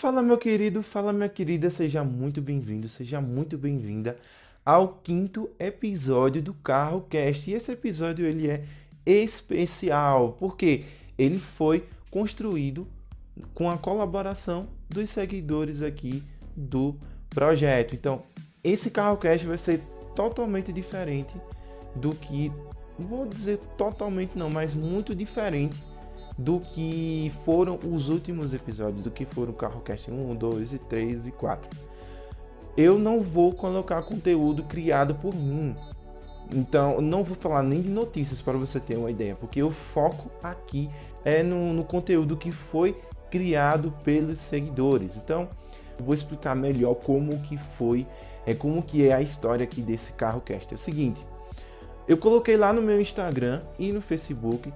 Fala meu querido, fala minha querida, seja muito bem-vindo, seja muito bem-vinda ao quinto episódio do Carro Cast. E esse episódio ele é especial, porque ele foi construído com a colaboração dos seguidores aqui do projeto. Então, esse Carro Cast vai ser totalmente diferente do que vou dizer totalmente não, mas muito diferente do que foram os últimos episódios, do que foram o CarroCast 1, 2 e 3 e 4. Eu não vou colocar conteúdo criado por mim. Então, não vou falar nem de notícias para você ter uma ideia, porque o foco aqui é no, no conteúdo que foi criado pelos seguidores. Então, vou explicar melhor como que foi, é como que é a história aqui desse CarroCast. É o seguinte, eu coloquei lá no meu Instagram e no Facebook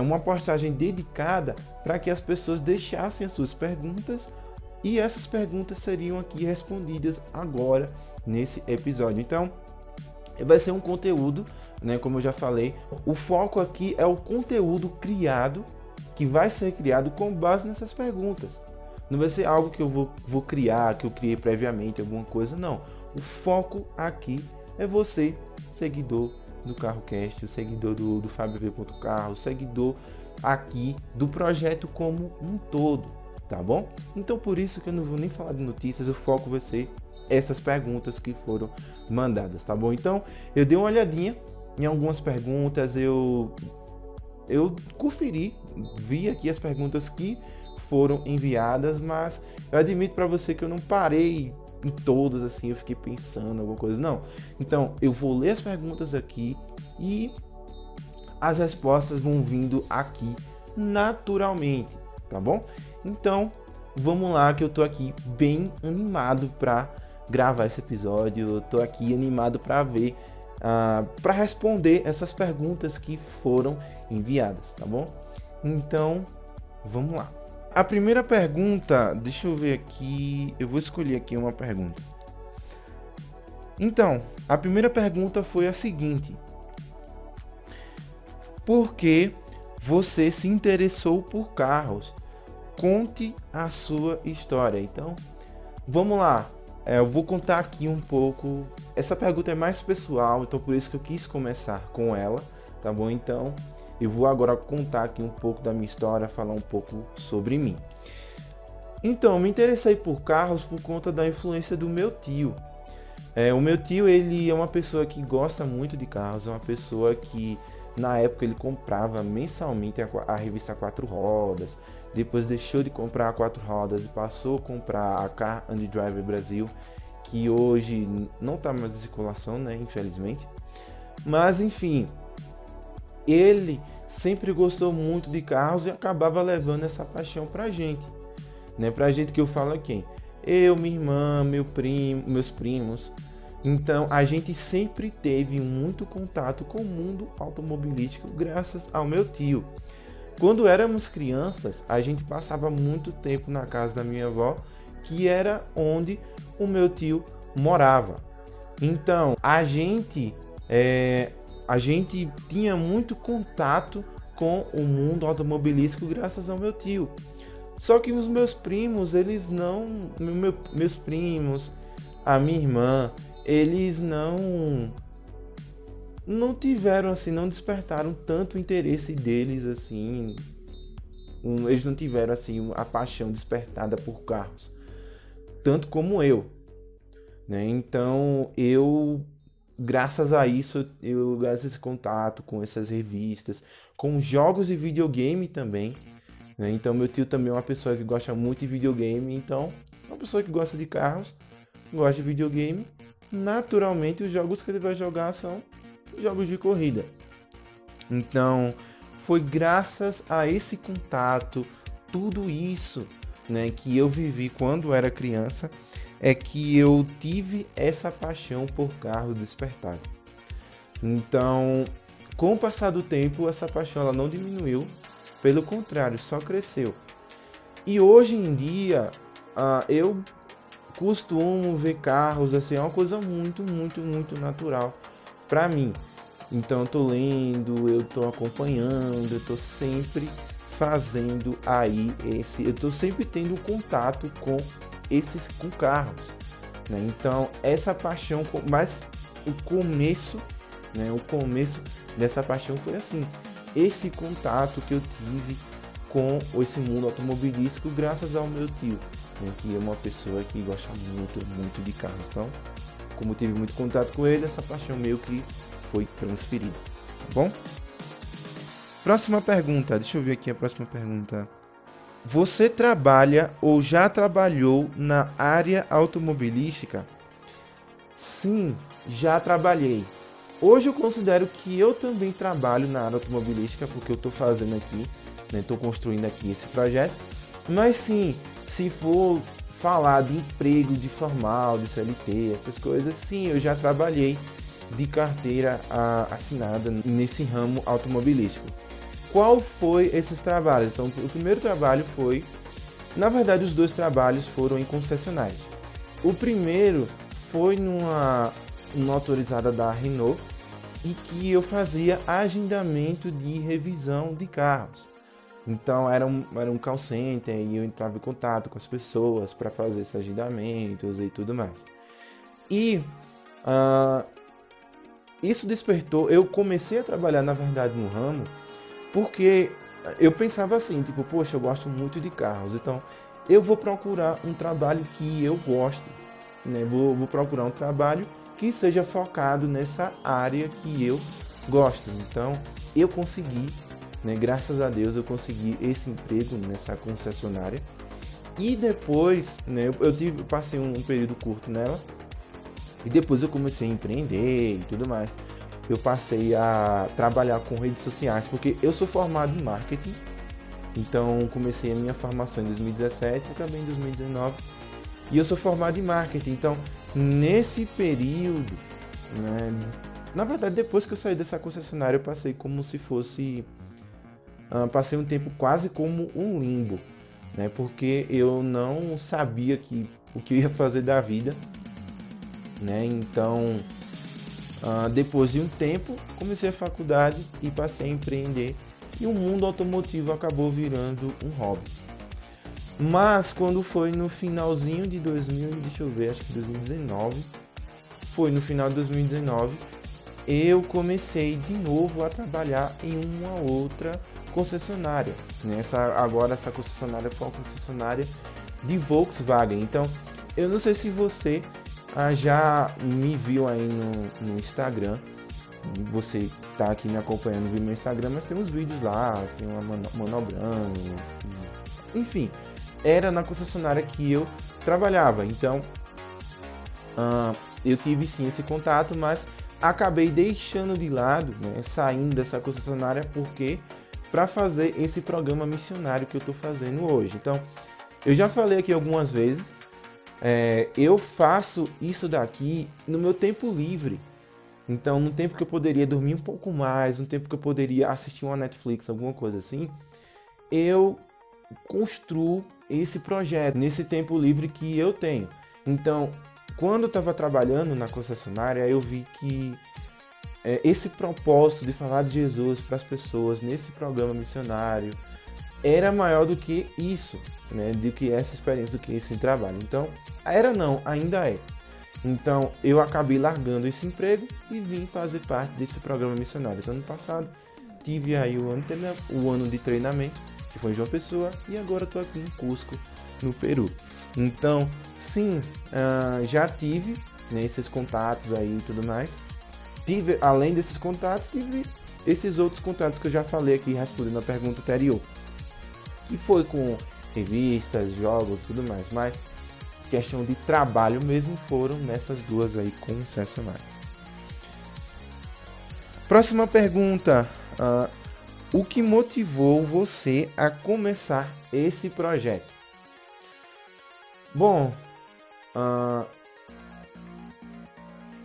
uma postagem dedicada para que as pessoas deixassem as suas perguntas e essas perguntas seriam aqui respondidas agora nesse episódio. Então, vai ser um conteúdo, né, como eu já falei, o foco aqui é o conteúdo criado que vai ser criado com base nessas perguntas. Não vai ser algo que eu vou, vou criar, que eu criei previamente, alguma coisa, não. O foco aqui é você, seguidor do CarroCast, o seguidor do, do FabioV.carro, o seguidor aqui do projeto como um todo, tá bom? Então por isso que eu não vou nem falar de notícias, o foco vai ser essas perguntas que foram mandadas, tá bom? Então eu dei uma olhadinha em algumas perguntas, eu eu conferi, vi aqui as perguntas que foram enviadas, mas eu admito para você que eu não parei em todas assim, eu fiquei pensando alguma coisa. Não. Então, eu vou ler as perguntas aqui e as respostas vão vindo aqui naturalmente, tá bom? Então, vamos lá que eu tô aqui bem animado para gravar esse episódio. Eu tô aqui animado para ver uh, ah, para responder essas perguntas que foram enviadas, tá bom? Então, vamos lá. A primeira pergunta, deixa eu ver aqui, eu vou escolher aqui uma pergunta. Então, a primeira pergunta foi a seguinte: Por que você se interessou por carros? Conte a sua história. Então, vamos lá. É, eu vou contar aqui um pouco. Essa pergunta é mais pessoal, então por isso que eu quis começar com ela, tá bom? Então, eu vou agora contar aqui um pouco da minha história, falar um pouco sobre mim. Então, me interessei por carros por conta da influência do meu tio. É, o meu tio, ele é uma pessoa que gosta muito de carros, é uma pessoa que na época ele comprava mensalmente a, a revista Quatro Rodas, depois deixou de comprar a Quatro Rodas e passou a comprar a Car and Driver Brasil, que hoje não está mais em circulação, né, infelizmente. Mas enfim, ele sempre gostou muito de carros e acabava levando essa paixão pra gente. Né? Pra gente que eu falo aqui. Eu, minha irmã, meu primo, meus primos. Então a gente sempre teve muito contato com o mundo automobilístico graças ao meu tio. Quando éramos crianças, a gente passava muito tempo na casa da minha avó, que era onde o meu tio morava. Então a gente é, a gente tinha muito contato com o mundo automobilístico graças ao meu tio. Só que os meus primos, eles não. Meu, meus primos, a minha irmã, eles não. Não tiveram assim, não despertaram tanto interesse deles assim. Eles não tiveram assim a paixão despertada por carros, tanto como eu. Né? Então eu graças a isso, eu graças a esse contato com essas revistas, com jogos e videogame também. Né? Então, meu tio também é uma pessoa que gosta muito de videogame. Então, uma pessoa que gosta de carros, gosta de videogame. Naturalmente, os jogos que ele vai jogar são jogos de corrida. Então, foi graças a esse contato, tudo isso né, que eu vivi quando era criança, é que eu tive essa paixão por carros despertado. Então, com o passar do tempo, essa paixão ela não diminuiu, pelo contrário, só cresceu. E hoje em dia, uh, eu costumo ver carros assim, é uma coisa muito, muito, muito natural para mim. Então, eu tô lendo, eu tô acompanhando, eu tô sempre fazendo aí esse. Eu estou sempre tendo contato com esses com carros. Né? Então, essa paixão, mas o começo, né? o começo dessa paixão foi assim: esse contato que eu tive com esse mundo automobilístico, graças ao meu tio, né? que é uma pessoa que gosta muito, muito de carros. Então, como tive muito contato com ele, essa paixão meio que foi transferida. Tá bom? Próxima pergunta, deixa eu ver aqui a próxima pergunta. Você trabalha ou já trabalhou na área automobilística? Sim, já trabalhei. Hoje eu considero que eu também trabalho na área automobilística porque eu estou fazendo aqui, estou né, construindo aqui esse projeto. Mas sim, se for falar de emprego, de formal, de CLT, essas coisas, sim, eu já trabalhei de carteira assinada nesse ramo automobilístico qual foi esses trabalhos? Então, o primeiro trabalho foi, na verdade, os dois trabalhos foram em concessionárias. O primeiro foi numa, numa autorizada da Renault e que eu fazia agendamento de revisão de carros. Então era um, era um call center e eu entrava em contato com as pessoas para fazer esses agendamentos e tudo mais. E uh, isso despertou. Eu comecei a trabalhar, na verdade, no ramo porque eu pensava assim, tipo, poxa, eu gosto muito de carros, então eu vou procurar um trabalho que eu gosto, né? Vou, vou procurar um trabalho que seja focado nessa área que eu gosto. Então, eu consegui, né, graças a Deus, eu consegui esse emprego nessa concessionária. E depois, né, eu, tive, passei um, um período curto nela. E depois eu comecei a empreender e tudo mais eu passei a trabalhar com redes sociais, porque eu sou formado em marketing, então comecei a minha formação em 2017 e acabei em 2019. E eu sou formado em marketing, então nesse período, né, na verdade depois que eu saí dessa concessionária eu passei como se fosse, uh, passei um tempo quase como um limbo, né, porque eu não sabia que o que eu ia fazer da vida, né, então Uh, depois de um tempo, comecei a faculdade e passei a empreender e o mundo automotivo acabou virando um hobby. Mas quando foi no finalzinho de 2000, deixa eu ver, acho que 2019, foi no final de 2019, eu comecei de novo a trabalhar em uma outra concessionária. Nessa agora essa concessionária foi uma concessionária de Volkswagen. Então, eu não sei se você ah, já me viu aí no, no Instagram. Você tá aqui me acompanhando no meu Instagram, mas tem uns vídeos lá, tem uma manobrando. Enfim, era na concessionária que eu trabalhava. Então, uh, eu tive sim esse contato, mas acabei deixando de lado, né, saindo dessa concessionária, porque para fazer esse programa missionário que eu estou fazendo hoje. Então, eu já falei aqui algumas vezes é, eu faço isso daqui no meu tempo livre. Então, no tempo que eu poderia dormir um pouco mais, no tempo que eu poderia assistir uma Netflix, alguma coisa assim, eu construo esse projeto nesse tempo livre que eu tenho. Então, quando eu estava trabalhando na concessionária, eu vi que é, esse propósito de falar de Jesus para as pessoas nesse programa missionário, era maior do que isso, né? Do que essa experiência, do que esse trabalho. Então, era não, ainda é. Então, eu acabei largando esse emprego e vim fazer parte desse programa missionário. Então, ano passado, tive aí o ano, o ano de treinamento, que foi em João Pessoa, e agora estou aqui em Cusco, no Peru. Então, sim, uh, já tive né, esses contatos aí e tudo mais. Tive, além desses contatos, tive esses outros contatos que eu já falei aqui respondendo a pergunta anterior que foi com revistas, jogos tudo mais, mas questão de trabalho mesmo foram nessas duas aí concessionárias. Próxima pergunta: uh, o que motivou você a começar esse projeto? Bom, uh,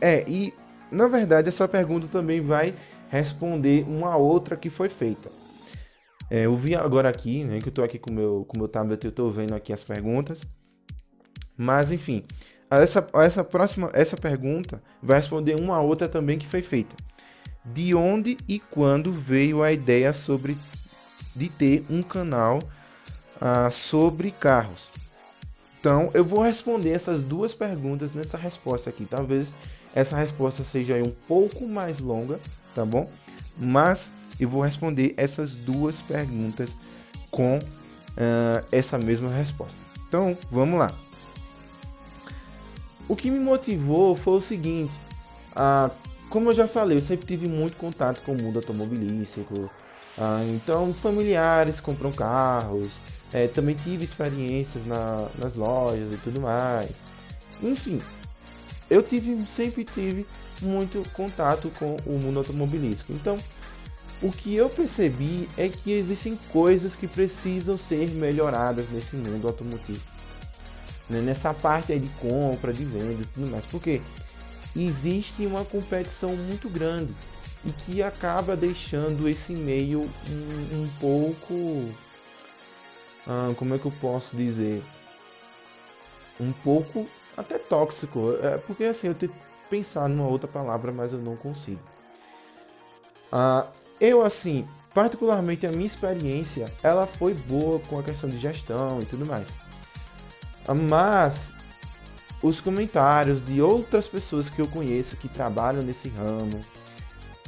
é e na verdade essa pergunta também vai responder uma outra que foi feita. É, eu vi agora aqui, né, que eu tô aqui com meu, o meu tablet, eu tô vendo aqui as perguntas. Mas enfim, essa, essa próxima, essa pergunta vai responder uma outra também que foi feita. De onde e quando veio a ideia sobre de ter um canal uh, sobre carros. Então, eu vou responder essas duas perguntas nessa resposta aqui. Talvez essa resposta seja um pouco mais longa, tá bom? Mas eu vou responder essas duas perguntas com uh, essa mesma resposta. Então, vamos lá. O que me motivou foi o seguinte: uh, como eu já falei, eu sempre tive muito contato com o mundo automobilístico. Uh, então, familiares compram carros, é, também tive experiências na, nas lojas e tudo mais. Enfim, eu tive, sempre tive muito contato com o mundo automobilístico. Então, o que eu percebi é que existem coisas que precisam ser melhoradas nesse mundo automotivo. Né? Nessa parte aí de compra, de vendas e tudo mais. Porque existe uma competição muito grande e que acaba deixando esse meio um, um pouco ah, como é que eu posso dizer? Um pouco até tóxico. É, porque assim, eu tenho pensar numa outra palavra, mas eu não consigo. Ah, eu assim, particularmente a minha experiência, ela foi boa com a questão de gestão e tudo mais. Mas os comentários de outras pessoas que eu conheço que trabalham nesse ramo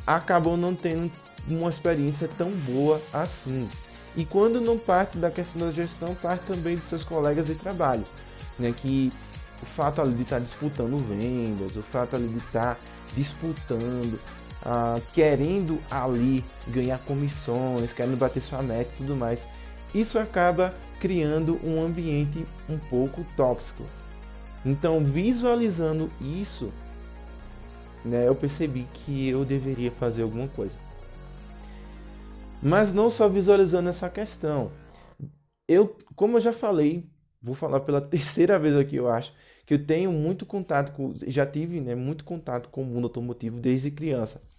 acabam não tendo uma experiência tão boa assim. E quando não parte da questão da gestão, parte também dos seus colegas de trabalho, né? Que o fato ali de estar disputando vendas, o fato ali de estar disputando, ah, querendo ali ganhar comissões, querendo bater sua meta e tudo mais, isso acaba criando um ambiente um pouco tóxico. Então, visualizando isso, né, eu percebi que eu deveria fazer alguma coisa. Mas não só visualizando essa questão. Eu, como eu já falei, vou falar pela terceira vez aqui, eu acho, que eu tenho muito contato com, já tive, né, muito contato com o mundo automotivo desde criança.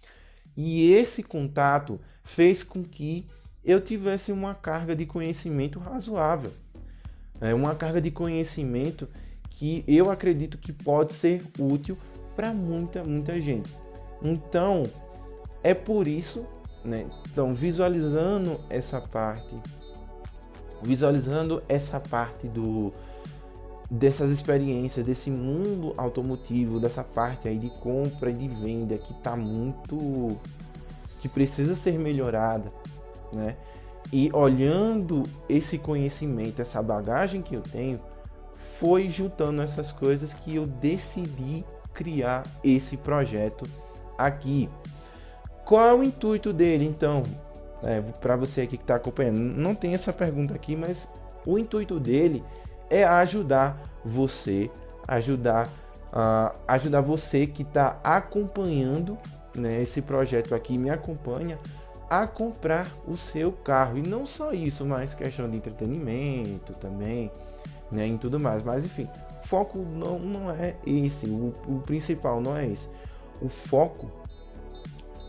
E esse contato fez com que eu tivesse uma carga de conhecimento razoável. É uma carga de conhecimento que eu acredito que pode ser útil para muita, muita gente. Então, é por isso né? Então, visualizando essa parte, visualizando essa parte do dessas experiências, desse mundo automotivo, dessa parte aí de compra e de venda que está muito que precisa ser melhorada, né? E olhando esse conhecimento, essa bagagem que eu tenho, foi juntando essas coisas que eu decidi criar esse projeto aqui. Qual é o intuito dele, então? É, para você aqui que está acompanhando, não tem essa pergunta aqui, mas o intuito dele ajudar você, ajudar, uh, ajudar você que está acompanhando né, esse projeto aqui, me acompanha a comprar o seu carro. E não só isso, mas questão de entretenimento também, né, em tudo mais. Mas enfim, foco não, não é esse, o, o principal não é esse. O foco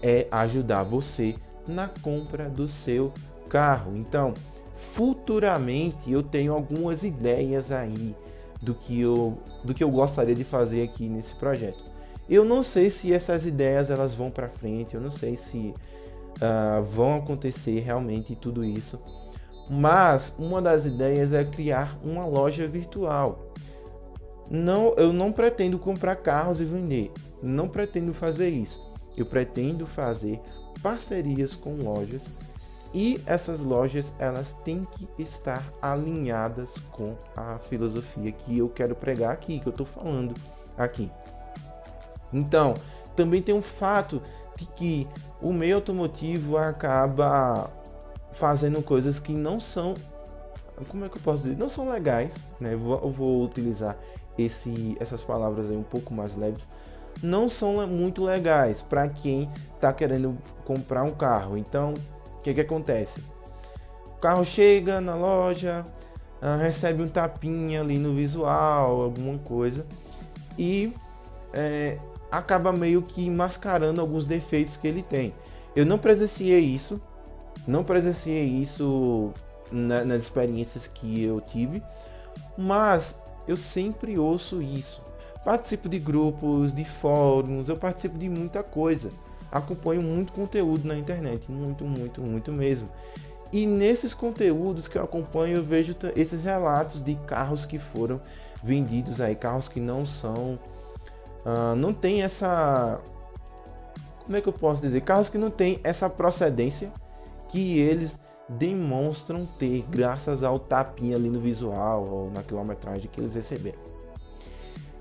é ajudar você na compra do seu carro. Então, futuramente eu tenho algumas ideias aí do que eu do que eu gostaria de fazer aqui nesse projeto. Eu não sei se essas ideias elas vão para frente, eu não sei se uh, vão acontecer realmente tudo isso. Mas uma das ideias é criar uma loja virtual. Não, eu não pretendo comprar carros e vender. Não pretendo fazer isso eu pretendo fazer parcerias com lojas e essas lojas elas têm que estar alinhadas com a filosofia que eu quero pregar aqui, que eu estou falando aqui. Então, também tem um fato de que o meio automotivo acaba fazendo coisas que não são, como é que eu posso dizer, não são legais, né? Eu vou, eu vou utilizar esse, essas palavras aí um pouco mais leves, não são muito legais para quem está querendo comprar um carro. Então, que, que acontece? O carro chega na loja, uh, recebe um tapinha ali no visual, alguma coisa, e é, acaba meio que mascarando alguns defeitos que ele tem. Eu não presenciei isso, não presenciei isso na, nas experiências que eu tive, mas eu sempre ouço isso Participo de grupos, de fóruns, eu participo de muita coisa. Acompanho muito conteúdo na internet, muito, muito, muito mesmo. E nesses conteúdos que eu acompanho, eu vejo esses relatos de carros que foram vendidos aí, carros que não são. Uh, não tem essa. Como é que eu posso dizer? Carros que não tem essa procedência que eles demonstram ter graças ao tapinha ali no visual ou na quilometragem que eles receberam.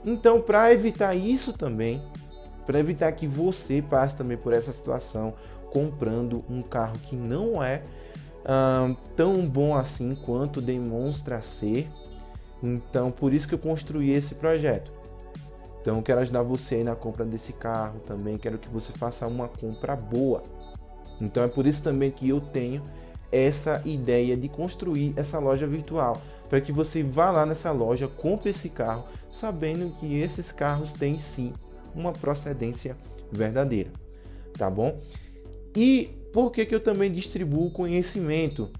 Então, para evitar isso também, para evitar que você passe também por essa situação comprando um carro que não é tão bom assim quanto demonstra ser. Então, por isso que eu construí esse projeto. Então, quero ajudar você aí na compra desse carro também. Quero que você faça uma compra boa. Então, é por isso também que eu tenho essa ideia de construir essa loja virtual, para que você vá lá nessa loja, compre esse carro, sabendo que esses carros têm sim uma procedência verdadeira, tá bom? E por que, que eu também distribuo conhecimento?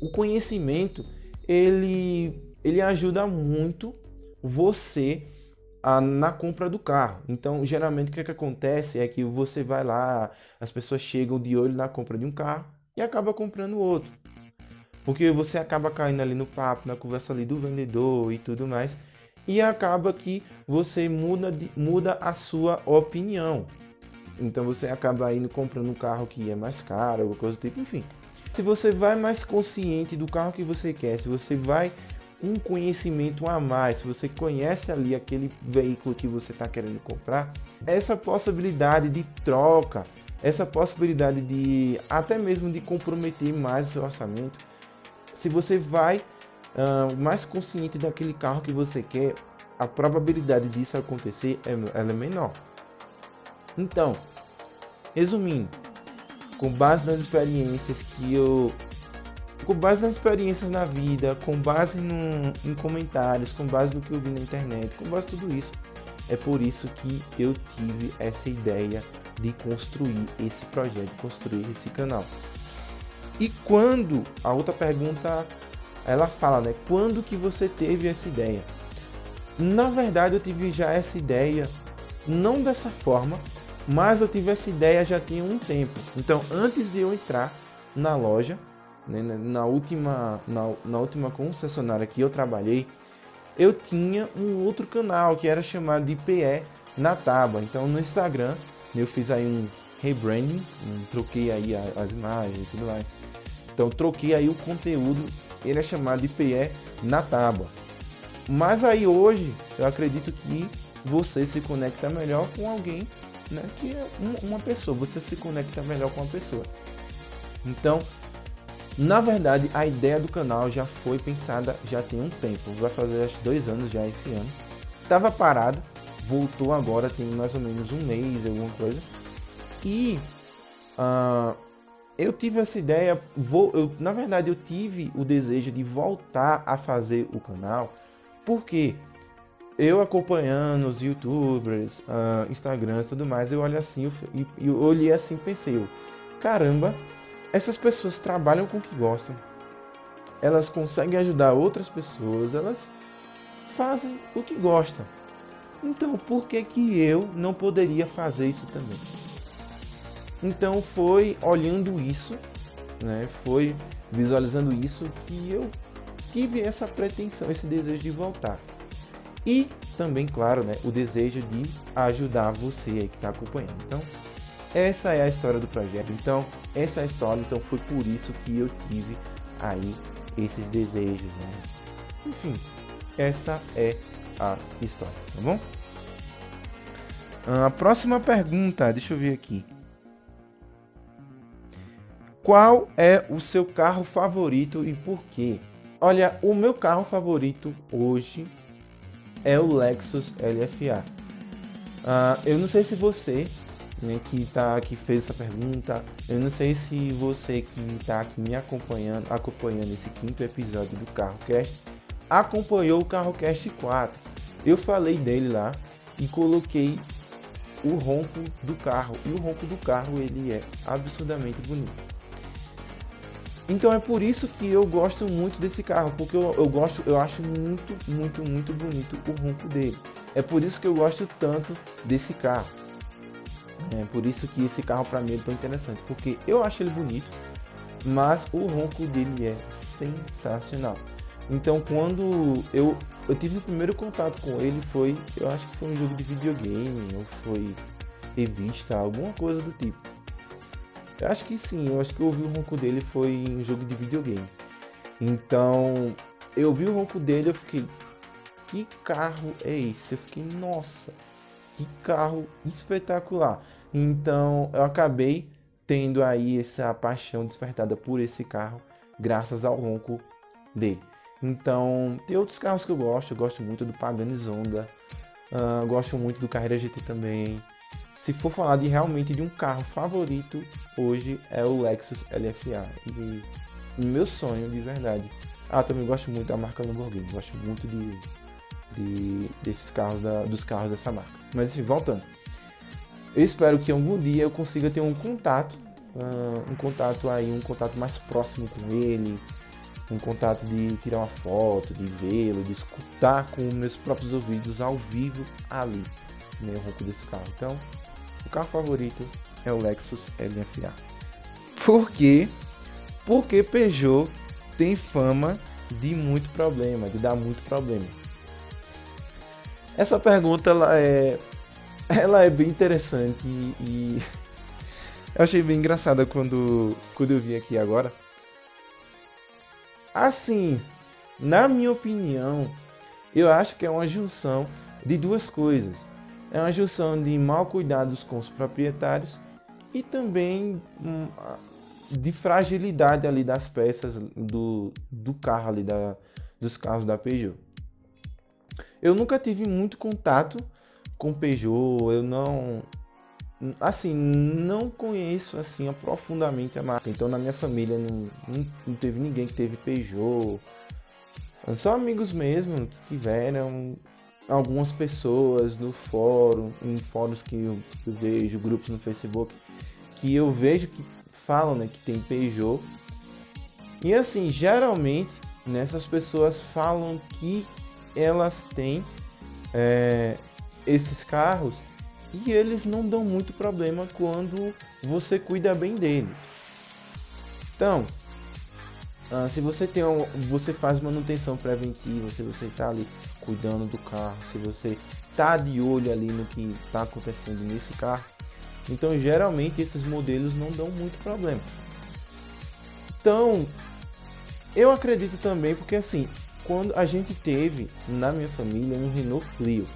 O conhecimento ele, ele ajuda muito você a, na compra do carro. Então, geralmente o que, que acontece é que você vai lá, as pessoas chegam de olho na compra de um carro e acaba comprando outro. Porque você acaba caindo ali no papo, na conversa ali do vendedor e tudo mais. E acaba que você muda, muda a sua opinião. Então você acaba indo comprando um carro que é mais caro, alguma coisa do tipo, enfim. Se você vai mais consciente do carro que você quer, se você vai com conhecimento a mais, se você conhece ali aquele veículo que você está querendo comprar, essa possibilidade de troca essa possibilidade de até mesmo de comprometer mais o seu orçamento. Se você vai uh, mais consciente daquele carro que você quer, a probabilidade disso acontecer é, é menor. Então, resumindo, com base nas experiências que eu com base nas experiências na vida, com base no, em comentários, com base no que eu vi na internet, com base em tudo isso, é por isso que eu tive essa ideia de construir esse projeto, construir esse canal. E quando a outra pergunta ela fala, né? Quando que você teve essa ideia? Na verdade, eu tive já essa ideia não dessa forma, mas eu tive essa ideia já tinha um tempo. Então, antes de eu entrar na loja, né, na última na, na última concessionária que eu trabalhei, eu tinha um outro canal que era chamado de PE na Tábua. Então, no Instagram eu fiz aí um rebranding, um, troquei aí as imagens e tudo mais. Então troquei aí o conteúdo, ele é chamado de PE na tábua. Mas aí hoje eu acredito que você se conecta melhor com alguém, né? Que é uma pessoa, você se conecta melhor com uma pessoa. Então, na verdade, a ideia do canal já foi pensada já tem um tempo, vai fazer acho dois anos já esse ano. Tava parado, voltou agora, tem mais ou menos um mês, alguma coisa. E uh, eu tive essa ideia, vou, eu, na verdade eu tive o desejo de voltar a fazer o canal, porque eu acompanhando os youtubers, uh, Instagrams e tudo mais, eu olho assim, eu, eu olhei assim pensei, eu, caramba, essas pessoas trabalham com o que gostam, elas conseguem ajudar outras pessoas, elas fazem o que gostam. Então, por que que eu não poderia fazer isso também? Então, foi olhando isso, né? Foi visualizando isso que eu tive essa pretensão, esse desejo de voltar. E também, claro, né, o desejo de ajudar você aí que está acompanhando. Então, essa é a história do projeto. Então, essa é a história. Então, foi por isso que eu tive aí esses desejos, né? Enfim, essa é a história, tá bom? A próxima pergunta, deixa eu ver aqui. Qual é o seu carro favorito e por quê? Olha, o meu carro favorito hoje é o Lexus LFA. Uh, eu não sei se você né, que tá que fez essa pergunta, eu não sei se você que está aqui me acompanhando, acompanhando esse quinto episódio do Carro Cast, acompanhou o Carro Cast 4. Eu falei dele lá e coloquei o ronco do carro. E o ronco do carro ele é absurdamente bonito. Então é por isso que eu gosto muito desse carro, porque eu, eu gosto, eu acho muito, muito, muito bonito o ronco dele. É por isso que eu gosto tanto desse carro. É por isso que esse carro para mim é tão interessante, porque eu acho ele bonito. mas o ronco dele é sensacional. Então quando eu, eu tive o primeiro contato com ele foi, eu acho que foi um jogo de videogame ou foi revista, alguma coisa do tipo. Eu acho que sim, eu acho que eu ouvi o ronco dele foi em jogo de videogame. Então, eu vi o ronco dele, eu fiquei, que carro é esse? Eu fiquei, nossa, que carro espetacular. Então, eu acabei tendo aí essa paixão despertada por esse carro, graças ao ronco dele. Então, tem outros carros que eu gosto. Eu gosto muito do Pagani Zonda. Uh, gosto muito do Carreira GT também. Se for falar de realmente de um carro favorito, hoje é o Lexus LFA. E meu sonho, de verdade. Ah, também gosto muito da marca Lamborghini. Gosto muito de, de desses carros, da, dos carros dessa marca. Mas enfim, voltando. Eu espero que algum dia eu consiga ter um contato, uh, um contato aí, um contato mais próximo com ele, um contato de tirar uma foto, de vê-lo, de escutar com meus próprios ouvidos ao vivo ali, né, o ronco desse carro. Então, carro favorito é o Lexus LFA. Por quê? Porque Peugeot tem fama de muito problema, de dar muito problema. Essa pergunta ela é, ela é bem interessante e, e eu achei bem engraçada quando, quando eu vim aqui agora Assim, na minha opinião, eu acho que é uma junção de duas coisas. É uma junção de mal cuidados com os proprietários e também hum, de fragilidade ali das peças do, do carro ali, da, dos carros da Peugeot. Eu nunca tive muito contato com Peugeot, eu não assim, não conheço assim profundamente a marca. Então na minha família não, não, não, teve ninguém que teve Peugeot. Só amigos mesmo que tiveram algumas pessoas no fórum, em fóruns que eu, vejo, grupos no Facebook, que eu vejo que falam né, que tem Peugeot. E assim, geralmente nessas pessoas falam que elas têm é, esses carros e eles não dão muito problema quando você cuida bem deles. Então, uh, se você tem um, você faz manutenção preventiva, se você está ali cuidando do carro, se você tá de olho ali no que está acontecendo nesse carro, então geralmente esses modelos não dão muito problema. Então, eu acredito também porque assim, quando a gente teve na minha família um Renault Clio,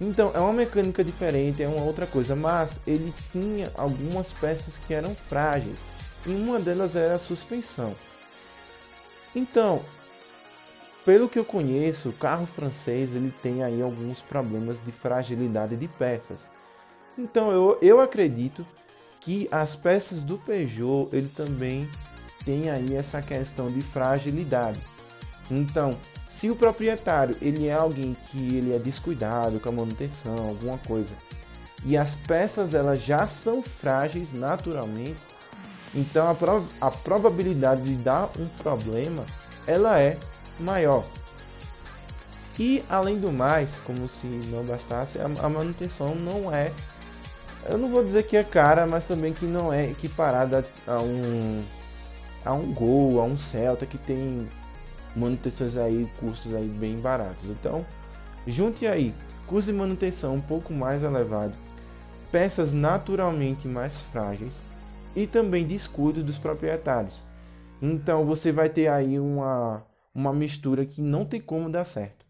então, é uma mecânica diferente, é uma outra coisa, mas ele tinha algumas peças que eram frágeis, e uma delas era a suspensão. Então, pelo que eu conheço, o carro francês ele tem aí alguns problemas de fragilidade de peças. Então, eu, eu acredito que as peças do Peugeot ele também tem aí essa questão de fragilidade. Então, se o proprietário ele é alguém que ele é descuidado com a manutenção, alguma coisa, e as peças elas já são frágeis naturalmente, então a, a probabilidade de dar um problema ela é maior. E além do mais, como se não bastasse, a, a manutenção não é, eu não vou dizer que é cara, mas também que não é equiparada a um a um Gol, a um Celta que tem manutenções aí, custos aí bem baratos. Então, junte aí custo de manutenção um pouco mais elevado, peças naturalmente mais frágeis e também descuido dos proprietários. Então você vai ter aí uma, uma mistura que não tem como dar certo.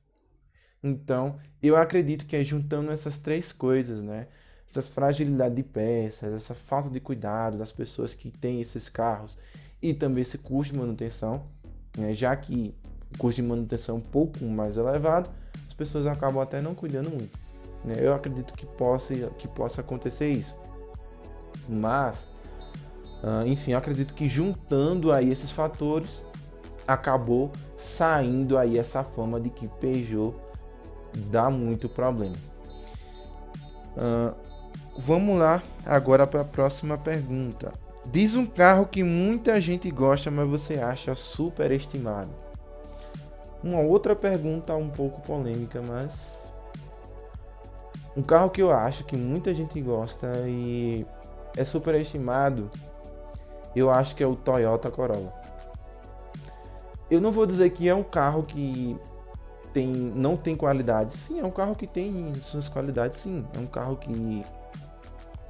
Então eu acredito que é juntando essas três coisas, né? Essas fragilidade de peças, essa falta de cuidado das pessoas que têm esses carros e também esse custo de manutenção, né? já que o custo de manutenção é um pouco mais elevado, as pessoas acabam até não cuidando muito. Né? Eu acredito que possa, que possa acontecer isso. Mas, uh, enfim, eu acredito que juntando aí esses fatores, acabou saindo aí essa fama de que Peugeot dá muito problema. Uh, vamos lá agora para a próxima pergunta. Diz um carro que muita gente gosta, mas você acha superestimado. Uma outra pergunta um pouco polêmica, mas um carro que eu acho que muita gente gosta e é superestimado eu acho que é o Toyota Corolla. Eu não vou dizer que é um carro que tem, não tem qualidade. Sim, é um carro que tem suas qualidades, sim. É um carro que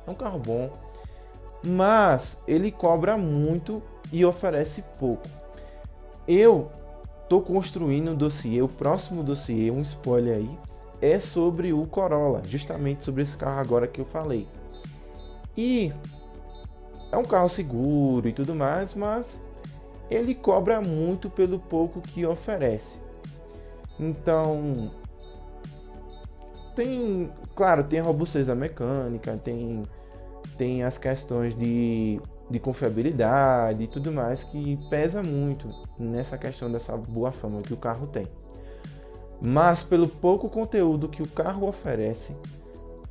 é um carro bom, mas ele cobra muito e oferece pouco. Eu tô construindo um dossiê, o próximo dossiê, um spoiler aí, é sobre o Corolla, justamente sobre esse carro agora que eu falei. E é um carro seguro e tudo mais, mas ele cobra muito pelo pouco que oferece. Então, tem, claro, tem a robustez da mecânica, tem, tem as questões de, de confiabilidade e tudo mais que pesa muito nessa questão dessa boa fama que o carro tem. Mas pelo pouco conteúdo que o carro oferece,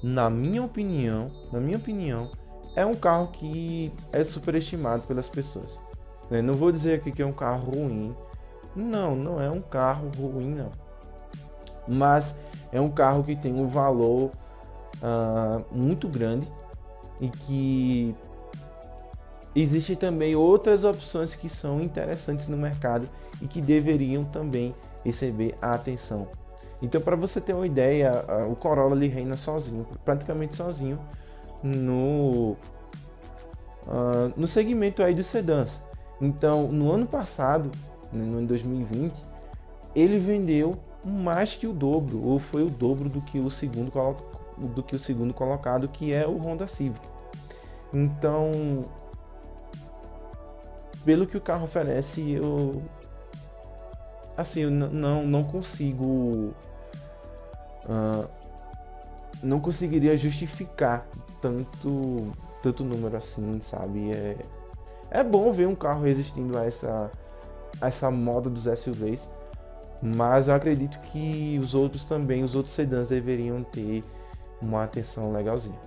na minha opinião, na minha opinião, é um carro que é superestimado pelas pessoas. Né? Não vou dizer aqui que é um carro ruim. Não, não é um carro ruim, não. Mas é um carro que tem um valor uh, muito grande e que Existem também outras opções que são interessantes no mercado e que deveriam também receber a atenção. Então, para você ter uma ideia, o Corolla ele reina sozinho, praticamente sozinho, no, uh, no segmento aí dos sedãs. Então, no ano passado, né, no ano 2020, ele vendeu mais que o dobro, ou foi o dobro do que o segundo, do que o segundo colocado, que é o Honda Civic. Então, pelo que o carro oferece, eu assim, eu não não consigo uh, não conseguiria justificar tanto tanto número assim, sabe? É é bom ver um carro resistindo a essa a essa moda dos SUVs, mas eu acredito que os outros também, os outros sedãs deveriam ter uma atenção legalzinha.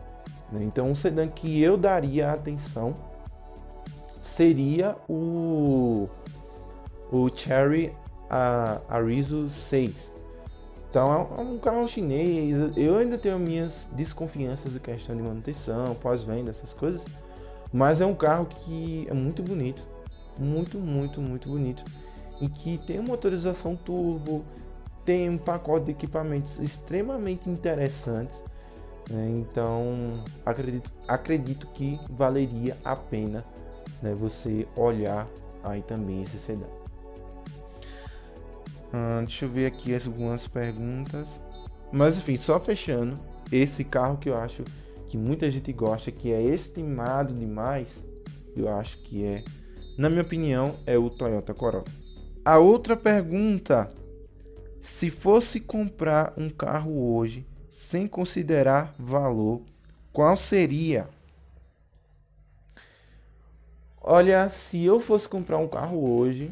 Né? Então, um sedã que eu daria atenção seria o, o Cherry Arizo 6. Então é um carro chinês. Eu ainda tenho minhas desconfianças em questão de manutenção, pós-venda, essas coisas. Mas é um carro que é muito bonito. Muito, muito, muito bonito. E que tem uma motorização turbo, tem um pacote de equipamentos extremamente interessantes. Né? Então acredito, acredito que valeria a pena né, você olhar aí também esse sedã. Ah, deixa eu ver aqui algumas perguntas. Mas enfim, só fechando, esse carro que eu acho que muita gente gosta, que é estimado demais, eu acho que é, na minha opinião, é o Toyota Corolla. A outra pergunta, se fosse comprar um carro hoje sem considerar valor, qual seria? Olha, se eu fosse comprar um carro hoje,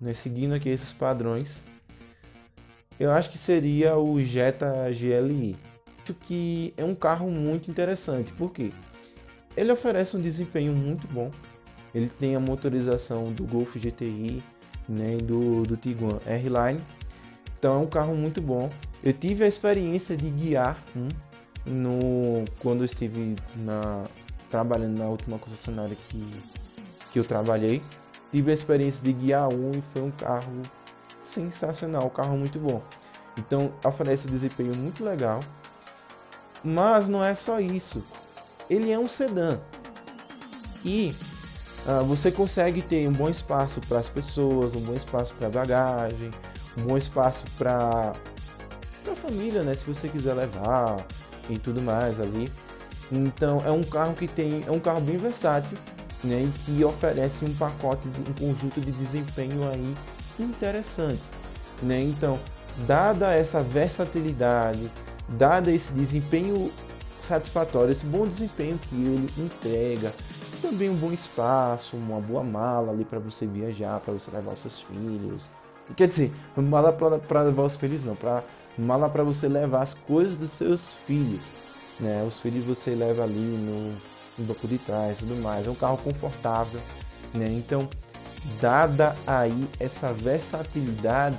né, seguindo aqui esses padrões, eu acho que seria o Jetta GLI. Acho que é um carro muito interessante, porque ele oferece um desempenho muito bom. Ele tem a motorização do Golf GTI né, do, do Tiguan R-Line. Então é um carro muito bom. Eu tive a experiência de guiar um no, quando eu estive na, trabalhando na última concessionária que que eu trabalhei. Tive a experiência de guiar um e foi um carro sensacional, um carro muito bom. Então oferece um desempenho muito legal. Mas não é só isso. Ele é um sedã. E uh, você consegue ter um bom espaço para as pessoas, um bom espaço para bagagem, um bom espaço para a família, né? Se você quiser levar e tudo mais ali. Então é um carro que tem, é um carro bem versátil né, e que oferece um pacote, de, um conjunto de desempenho aí interessante. Né? Então, dada essa versatilidade, dada esse desempenho satisfatório, esse bom desempenho que ele entrega, também um bom espaço, uma boa mala ali para você viajar, para você levar os seus filhos. Quer dizer, mala para levar os filhos não, para mala para você levar as coisas dos seus filhos, né? Os filhos você leva ali no no banco de trás tudo mais. É um carro confortável, né? Então, dada aí essa versatilidade,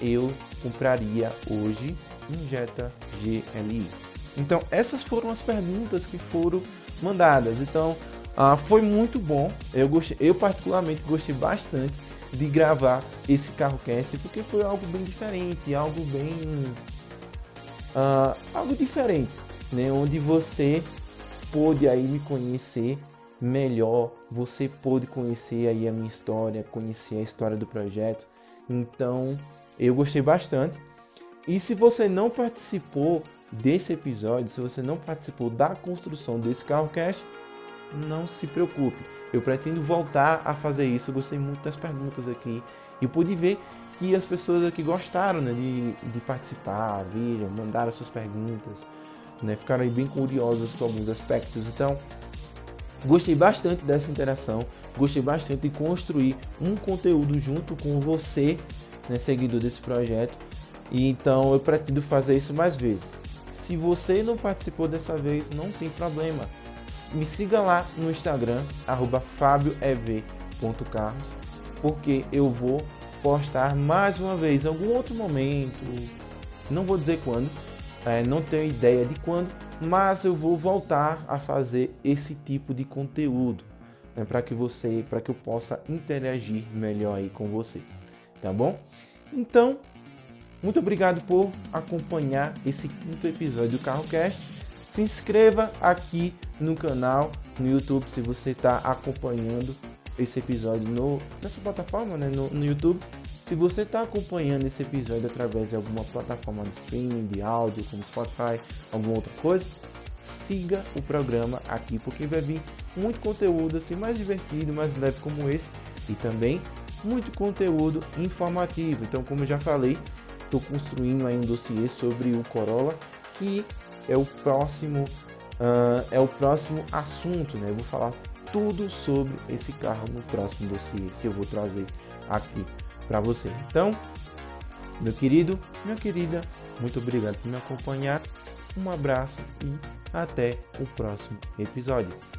eu compraria hoje um Jetta GLI. Então, essas foram as perguntas que foram mandadas. Então, Ah, foi muito bom. Eu, gostei, eu particularmente gostei bastante de gravar esse carro cast porque foi algo bem diferente, algo bem uh, algo diferente, né? Onde você pôde aí me conhecer melhor, você pôde conhecer aí a minha história, conhecer a história do projeto. Então, eu gostei bastante. E se você não participou desse episódio, se você não participou da construção desse carro cash, não se preocupe. Eu pretendo voltar a fazer isso. Eu gostei muito das perguntas aqui. E pude ver que as pessoas aqui gostaram né, de, de participar, viram, mandaram suas perguntas, né, ficaram bem curiosas com alguns aspectos. Então, gostei bastante dessa interação, gostei bastante de construir um conteúdo junto com você, né, seguidor desse projeto. E então eu pretendo fazer isso mais vezes. Se você não participou dessa vez, não tem problema. Me siga lá no Instagram, fabioev.carlos, porque eu vou postar mais uma vez em algum outro momento, não vou dizer quando, é, não tenho ideia de quando, mas eu vou voltar a fazer esse tipo de conteúdo né, para que você, para que eu possa interagir melhor aí com você, tá bom? Então, muito obrigado por acompanhar esse quinto episódio do CarroCast. Se inscreva aqui no canal no YouTube se você está acompanhando esse episódio no, nessa plataforma, né, no, no YouTube. Se você está acompanhando esse episódio através de alguma plataforma de streaming, de áudio, como Spotify, alguma outra coisa, siga o programa aqui, porque vai vir muito conteúdo assim mais divertido, mais leve como esse e também muito conteúdo informativo. Então, como eu já falei, estou construindo aí um dossiê sobre o Corolla, que é o próximo uh, é o próximo assunto, né? Eu vou falar tudo sobre esse carro no próximo dossiê que eu vou trazer aqui para você. Então, meu querido, minha querida, muito obrigado por me acompanhar. Um abraço e até o próximo episódio.